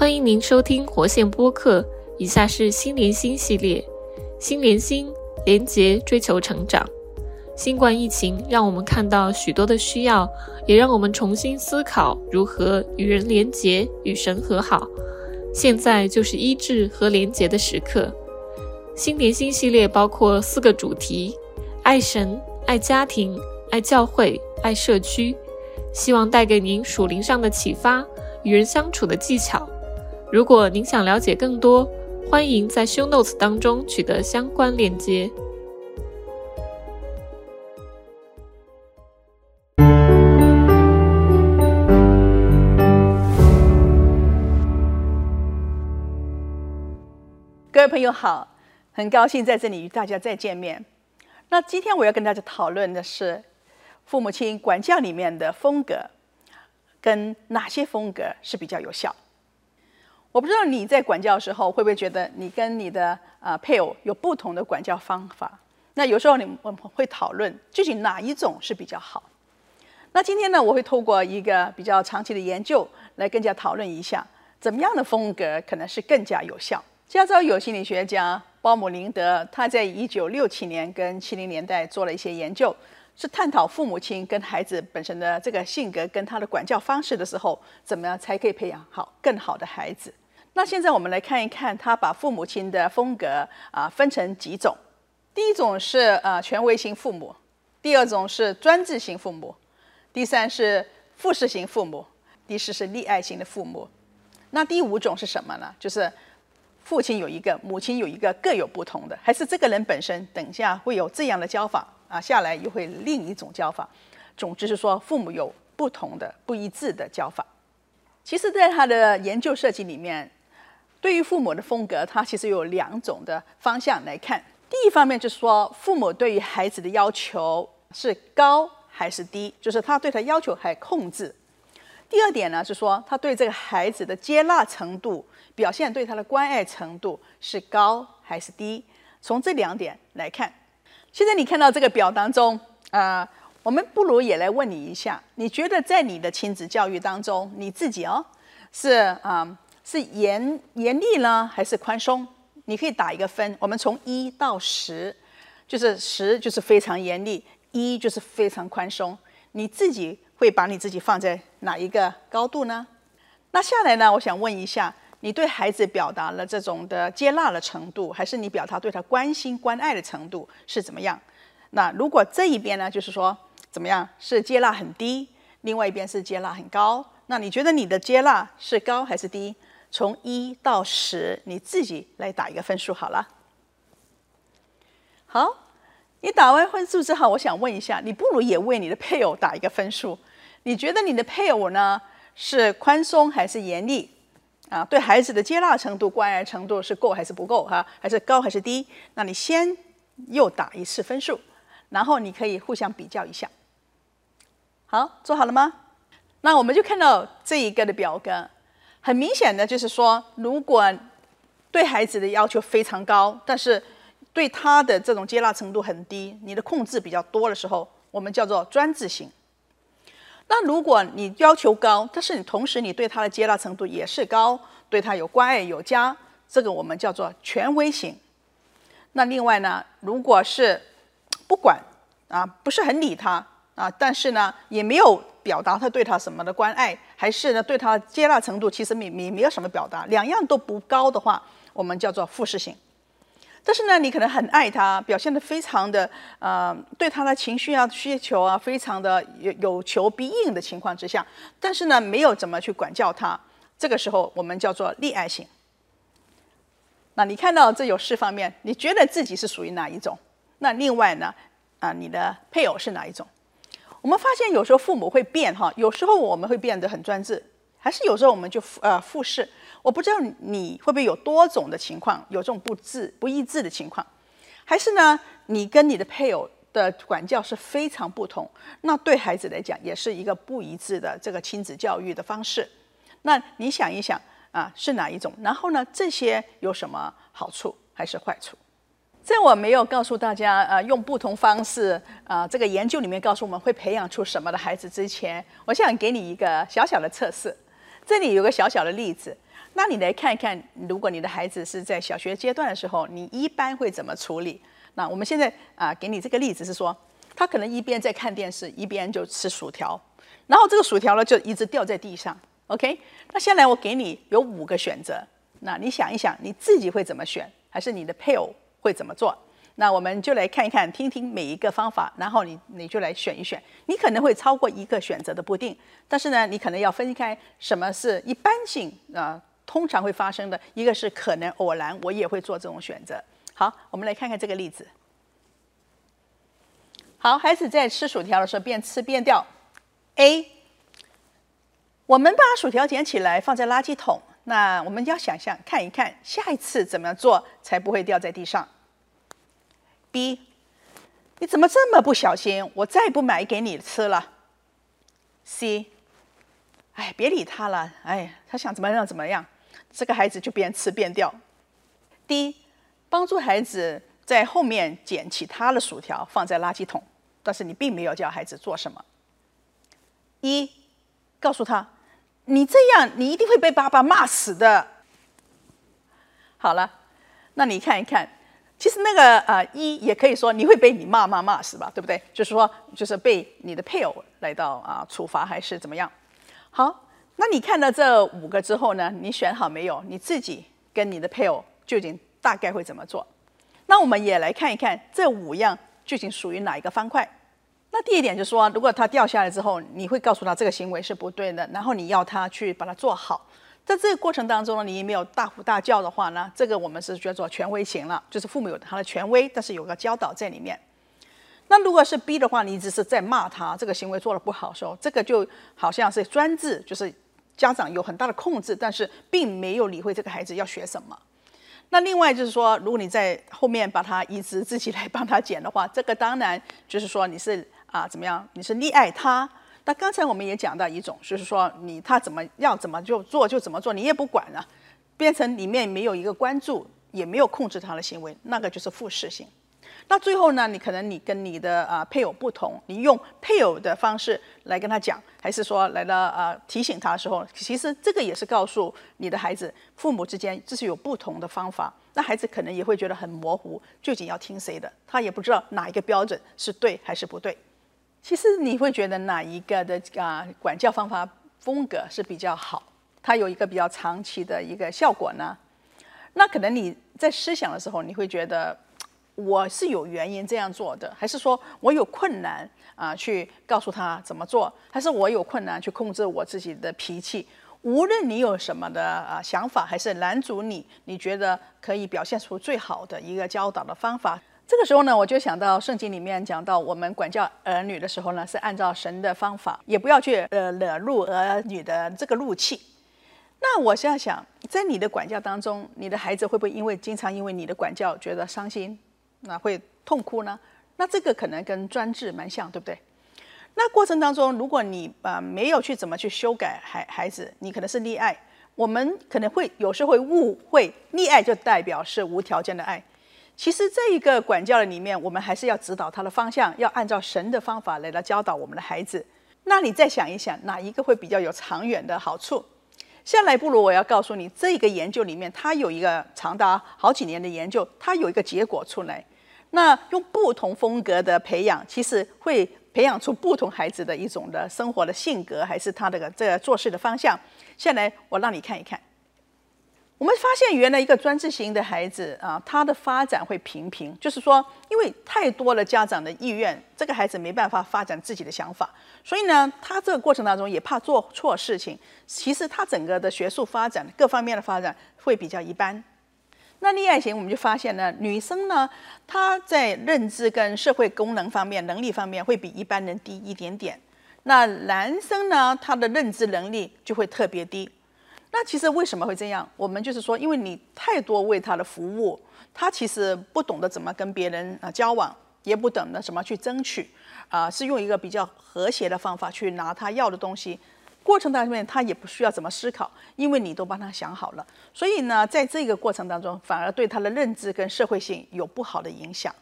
欢迎您收听活线播客。以下是心连心系列，心连心连结，追求成长。新冠疫情让我们看到许多的需要，也让我们重新思考如何与人连结、与神和好。现在就是医治和连结的时刻。心连心系列包括四个主题：爱神、爱家庭、爱教会、爱社区。希望带给您属灵上的启发，与人相处的技巧。如果您想了解更多，欢迎在 Show Notes 当中取得相关链接。各位朋友好，很高兴在这里与大家再见面。那今天我要跟大家讨论的是父母亲管教里面的风格，跟哪些风格是比较有效。我不知道你在管教的时候会不会觉得你跟你的啊配偶有不同的管教方法？那有时候你我们会讨论究竟哪一种是比较好。那今天呢，我会透过一个比较长期的研究来更加讨论一下，怎么样的风格可能是更加有效。加州有心理学家鲍姆林德，他在一九六七年跟七零年代做了一些研究，是探讨父母亲跟孩子本身的这个性格跟他的管教方式的时候，怎么样才可以培养好更好的孩子。那现在我们来看一看，他把父母亲的风格啊分成几种。第一种是呃权威型父母，第二种是专制型父母，第三是复式型父母，第四是溺爱型的父母。那第五种是什么呢？就是父亲有一个，母亲有一个，各有不同的，还是这个人本身等下会有这样的教法啊，下来又会另一种教法。总之是说，父母有不同的、不一致的教法。其实，在他的研究设计里面。对于父母的风格，他其实有两种的方向来看。第一方面就是说，父母对于孩子的要求是高还是低，就是他对他要求还控制。第二点呢，是说他对这个孩子的接纳程度、表现对他的关爱程度是高还是低。从这两点来看，现在你看到这个表当中，啊，我们不如也来问你一下：你觉得在你的亲子教育当中，你自己哦，是啊？是严严厉呢，还是宽松？你可以打一个分。我们从一到十，就是十就是非常严厉，一就是非常宽松。你自己会把你自己放在哪一个高度呢？那下来呢？我想问一下，你对孩子表达了这种的接纳的程度，还是你表达对他关心关爱的程度是怎么样？那如果这一边呢，就是说怎么样是接纳很低，另外一边是接纳很高，那你觉得你的接纳是高还是低？从一到十，你自己来打一个分数好了。好，你打完分数之后，我想问一下，你不如也为你的配偶打一个分数。你觉得你的配偶呢是宽松还是严厉？啊，对孩子的接纳程度、关爱程度是够还是不够？哈，还是高还是低？那你先又打一次分数，然后你可以互相比较一下。好，做好了吗？那我们就看到这一个的表格。很明显的就是说，如果对孩子的要求非常高，但是对他的这种接纳程度很低，你的控制比较多的时候，我们叫做专制型。那如果你要求高，但是你同时你对他的接纳程度也是高，对他有关爱有加，这个我们叫做权威型。那另外呢，如果是不管啊，不是很理他啊，但是呢也没有。表达他对他什么的关爱，还是呢对他接纳程度，其实没没没有什么表达，两样都不高的话，我们叫做复式型。但是呢，你可能很爱他，表现的非常的呃，对他的情绪啊、需求啊，非常的有有求必应的情况之下，但是呢，没有怎么去管教他，这个时候我们叫做溺爱型。那你看到这有四方面，你觉得自己是属于哪一种？那另外呢，啊，你的配偶是哪一种？我们发现有时候父母会变哈，有时候我们会变得很专制，还是有时候我们就呃复试。我不知道你会不会有多种的情况，有这种不治不一致的情况，还是呢你跟你的配偶的管教是非常不同，那对孩子来讲也是一个不一致的这个亲子教育的方式。那你想一想啊，是哪一种？然后呢，这些有什么好处还是坏处？在我没有告诉大家，呃，用不同方式，啊，这个研究里面告诉我们会培养出什么的孩子之前，我想给你一个小小的测试。这里有个小小的例子，那你来看一看，如果你的孩子是在小学阶段的时候，你一般会怎么处理？那我们现在啊，给你这个例子是说，他可能一边在看电视，一边就吃薯条，然后这个薯条呢就一直掉在地上。OK，那下来我给你有五个选择，那你想一想，你自己会怎么选，还是你的配偶会怎么做？那我们就来看一看，听听每一个方法，然后你你就来选一选。你可能会超过一个选择的不定，但是呢，你可能要分开什么是一般性啊，通常会发生的，一个是可能偶然，我也会做这种选择。好，我们来看看这个例子。好，孩子在吃薯条的时候边吃边掉。A，我们把薯条捡起来放在垃圾桶，那我们要想象看一看，下一次怎么做才不会掉在地上。B，你怎么这么不小心？我再不买给你吃了。C，哎，别理他了，哎，他想怎么样怎么样，这个孩子就边吃边掉。D，帮助孩子在后面捡起他的薯条放在垃圾桶，但是你并没有叫孩子做什么。一，告诉他，你这样你一定会被爸爸骂死的。好了，那你看一看。其实那个呃一也可以说你会被你妈妈骂死吧，对不对？就是说，就是被你的配偶来到啊处罚还是怎么样？好，那你看到这五个之后呢，你选好没有？你自己跟你的配偶究竟大概会怎么做？那我们也来看一看这五样究竟属于哪一个方块？那第一点就是说，如果他掉下来之后，你会告诉他这个行为是不对的，然后你要他去把它做好。在这个过程当中呢，你没有大呼大叫的话呢，这个我们是叫做权威型了，就是父母有他的权威，但是有个教导在里面。那如果是 B 的话，你只是在骂他这个行为做的不好的时候，这个就好像是专制，就是家长有很大的控制，但是并没有理会这个孩子要学什么。那另外就是说，如果你在后面把他一直自己来帮他剪的话，这个当然就是说你是啊怎么样，你是溺爱他。那刚才我们也讲到一种，就是说你他怎么要怎么就做就怎么做，你也不管了，变成里面没有一个关注，也没有控制他的行为，那个就是复视性。那最后呢，你可能你跟你的啊配偶不同，你用配偶的方式来跟他讲，还是说来了啊提醒他的时候，其实这个也是告诉你的孩子，父母之间这是有不同的方法。那孩子可能也会觉得很模糊，究竟要听谁的，他也不知道哪一个标准是对还是不对。其实你会觉得哪一个的啊管教方法风格是比较好？它有一个比较长期的一个效果呢？那可能你在思想的时候，你会觉得我是有原因这样做的，还是说我有困难啊去告诉他怎么做，还是我有困难去控制我自己的脾气？无论你有什么的啊想法，还是拦阻你，你觉得可以表现出最好的一个教导的方法？这个时候呢，我就想到圣经里面讲到，我们管教儿女的时候呢，是按照神的方法，也不要去呃惹怒儿女的这个怒气。那我现在想，在你的管教当中，你的孩子会不会因为经常因为你的管教觉得伤心，那会痛哭呢？那这个可能跟专制蛮像，对不对？那过程当中，如果你啊没有去怎么去修改孩孩子，你可能是溺爱。我们可能会有时候会误会，溺爱就代表是无条件的爱。其实这一个管教的里面，我们还是要指导他的方向，要按照神的方法来来教导我们的孩子。那你再想一想，哪一个会比较有长远的好处？下来不如我要告诉你，这个研究里面，它有一个长达好几年的研究，它有一个结果出来。那用不同风格的培养，其实会培养出不同孩子的一种的生活的性格，还是他的这个做事的方向。下来我让你看一看。我们发现，原来一个专制型的孩子啊，他的发展会平平，就是说，因为太多了家长的意愿，这个孩子没办法发展自己的想法，所以呢，他这个过程当中也怕做错事情。其实他整个的学术发展各方面的发展会比较一般。那溺爱型，我们就发现呢，女生呢，她在认知跟社会功能方面、能力方面会比一般人低一点点。那男生呢，他的认知能力就会特别低。那其实为什么会这样？我们就是说，因为你太多为他的服务，他其实不懂得怎么跟别人啊交往，也不懂得怎么去争取，啊，是用一个比较和谐的方法去拿他要的东西。过程当中，他也不需要怎么思考，因为你都帮他想好了。所以呢，在这个过程当中，反而对他的认知跟社会性有不好的影响。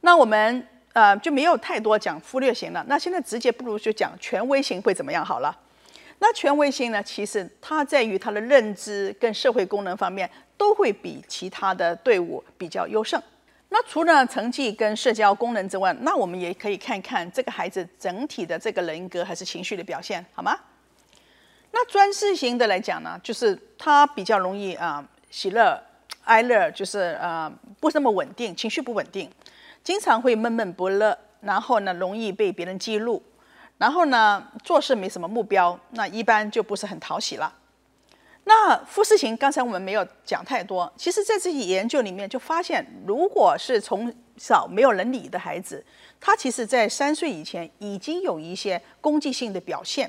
那我们呃就没有太多讲忽略型了。那现在直接不如就讲权威型会怎么样好了。那权威性呢，其实它在于它的认知跟社会功能方面都会比其他的队伍比较优胜。那除了成绩跟社交功能之外，那我们也可以看看这个孩子整体的这个人格还是情绪的表现，好吗？那专制型的来讲呢，就是他比较容易啊喜乐哀乐，就是呃不那么稳定，情绪不稳定，经常会闷闷不乐，然后呢容易被别人激怒，然后呢做事没什么目标，那一般就不是很讨喜了。那富士型刚才我们没有讲太多，其实在这些研究里面就发现，如果是从小没有人理的孩子，他其实在三岁以前已经有一些攻击性的表现。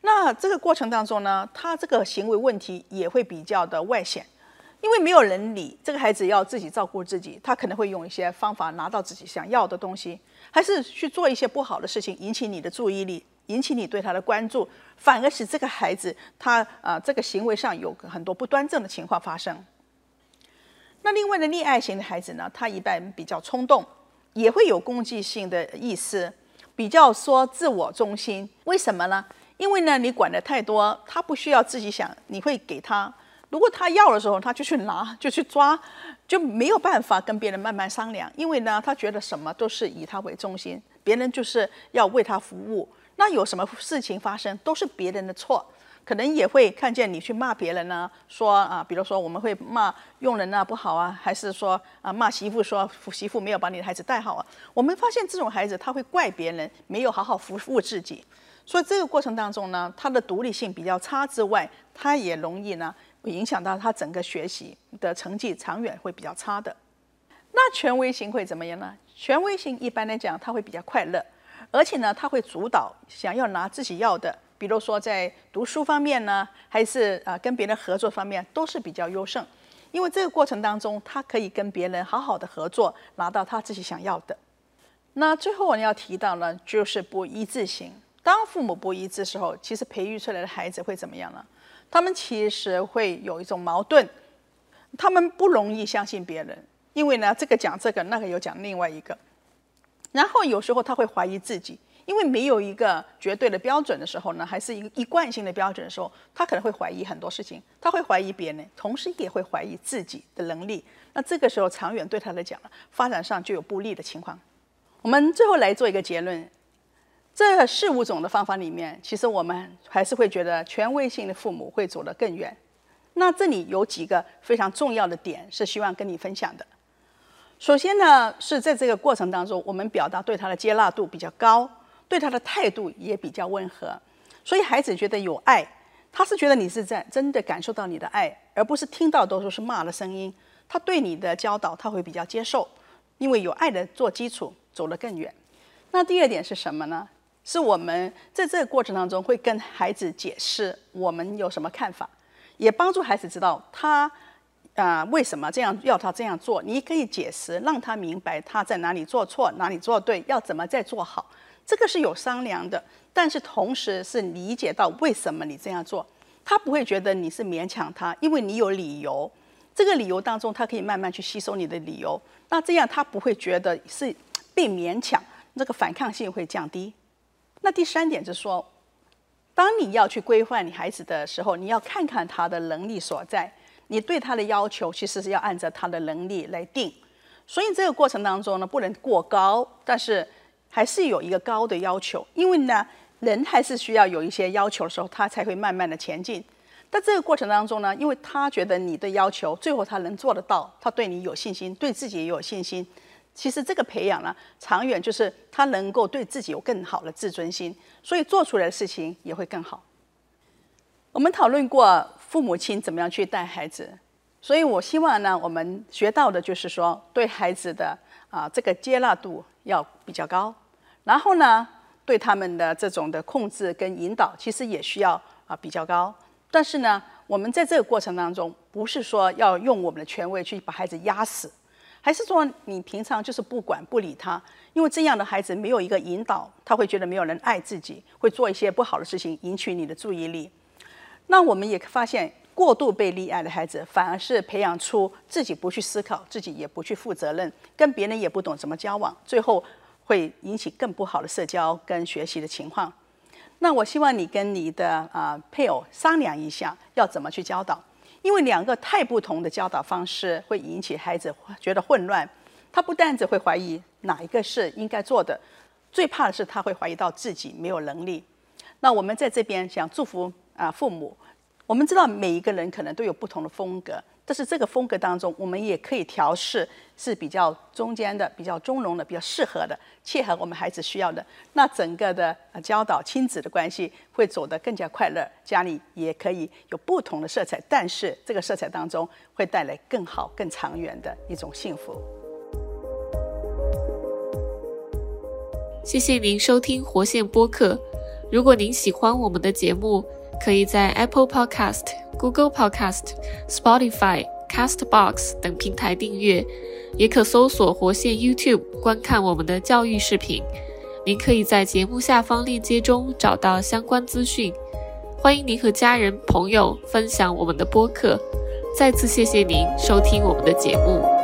那这个过程当中呢，他这个行为问题也会比较的外显，因为没有人理，这个孩子要自己照顾自己，他可能会用一些方法拿到自己想要的东西，还是去做一些不好的事情，引起你的注意力。引起你对他的关注，反而使这个孩子他啊这个行为上有很多不端正的情况发生。那另外的溺爱型的孩子呢，他一般比较冲动，也会有攻击性的意思，比较说自我中心。为什么呢？因为呢你管的太多，他不需要自己想，你会给他。如果他要的时候，他就去拿，就去抓，就没有办法跟别人慢慢商量。因为呢，他觉得什么都是以他为中心，别人就是要为他服务。那有什么事情发生，都是别人的错，可能也会看见你去骂别人呢，说啊，比如说我们会骂佣人啊不好啊，还是说啊骂媳妇说媳妇没有把你的孩子带好啊。我们发现这种孩子他会怪别人没有好好服务自己，所以这个过程当中呢，他的独立性比较差之外，他也容易呢影响到他整个学习的成绩，长远会比较差的。那权威型会怎么样呢？权威型一般来讲他会比较快乐。而且呢，他会主导，想要拿自己要的，比如说在读书方面呢，还是啊跟别人合作方面，都是比较优胜。因为这个过程当中，他可以跟别人好好的合作，拿到他自己想要的。那最后我们要提到呢，就是不一致性。当父母不一致时候，其实培育出来的孩子会怎么样呢？他们其实会有一种矛盾，他们不容易相信别人，因为呢，这个讲这个，那个又讲另外一个。然后有时候他会怀疑自己，因为没有一个绝对的标准的时候呢，还是一个一贯性的标准的时候，他可能会怀疑很多事情，他会怀疑别人，同时也会怀疑自己的能力。那这个时候长远对他来讲，发展上就有不利的情况。我们最后来做一个结论：这四五种的方法里面，其实我们还是会觉得权威性的父母会走得更远。那这里有几个非常重要的点是希望跟你分享的。首先呢，是在这个过程当中，我们表达对他的接纳度比较高，对他的态度也比较温和，所以孩子觉得有爱，他是觉得你是在真的感受到你的爱，而不是听到都说是骂的声音。他对你的教导他会比较接受，因为有爱的做基础，走得更远。那第二点是什么呢？是我们在这个过程当中会跟孩子解释我们有什么看法，也帮助孩子知道他。啊，为什么这样要他这样做？你可以解释，让他明白他在哪里做错，哪里做对，要怎么再做好。这个是有商量的，但是同时是理解到为什么你这样做，他不会觉得你是勉强他，因为你有理由。这个理由当中，他可以慢慢去吸收你的理由。那这样他不会觉得是被勉强，那个反抗性会降低。那第三点就是说，当你要去规范你孩子的时候，你要看看他的能力所在。你对他的要求其实是要按照他的能力来定，所以这个过程当中呢，不能过高，但是还是有一个高的要求，因为呢，人还是需要有一些要求的时候，他才会慢慢的前进。在这个过程当中呢，因为他觉得你的要求最后他能做得到，他对你有信心，对自己也有信心。其实这个培养呢，长远就是他能够对自己有更好的自尊心，所以做出来的事情也会更好。我们讨论过。父母亲怎么样去带孩子？所以我希望呢，我们学到的就是说，对孩子的啊这个接纳度要比较高，然后呢，对他们的这种的控制跟引导，其实也需要啊比较高。但是呢，我们在这个过程当中，不是说要用我们的权威去把孩子压死，还是说你平常就是不管不理他，因为这样的孩子没有一个引导，他会觉得没有人爱自己，会做一些不好的事情，引起你的注意力。那我们也发现，过度被溺爱的孩子，反而是培养出自己不去思考，自己也不去负责任，跟别人也不懂怎么交往，最后会引起更不好的社交跟学习的情况。那我希望你跟你的啊配偶商量一下，要怎么去教导，因为两个太不同的教导方式会引起孩子觉得混乱。他不但只会怀疑哪一个是应该做的，最怕的是他会怀疑到自己没有能力。那我们在这边想祝福啊父母，我们知道每一个人可能都有不同的风格。但是这个风格当中，我们也可以调试，是比较中间的、比较中庸的、比较适合的、切合我们孩子需要的。那整个的教导亲子的关系会走得更加快乐，家里也可以有不同的色彩，但是这个色彩当中会带来更好、更长远的一种幸福。谢谢您收听活线播客。如果您喜欢我们的节目，可以在 Apple Podcast、Google Podcast、Spotify、Castbox 等平台订阅，也可搜索活线 YouTube 观看我们的教育视频。您可以在节目下方链接中找到相关资讯。欢迎您和家人朋友分享我们的播客。再次谢谢您收听我们的节目。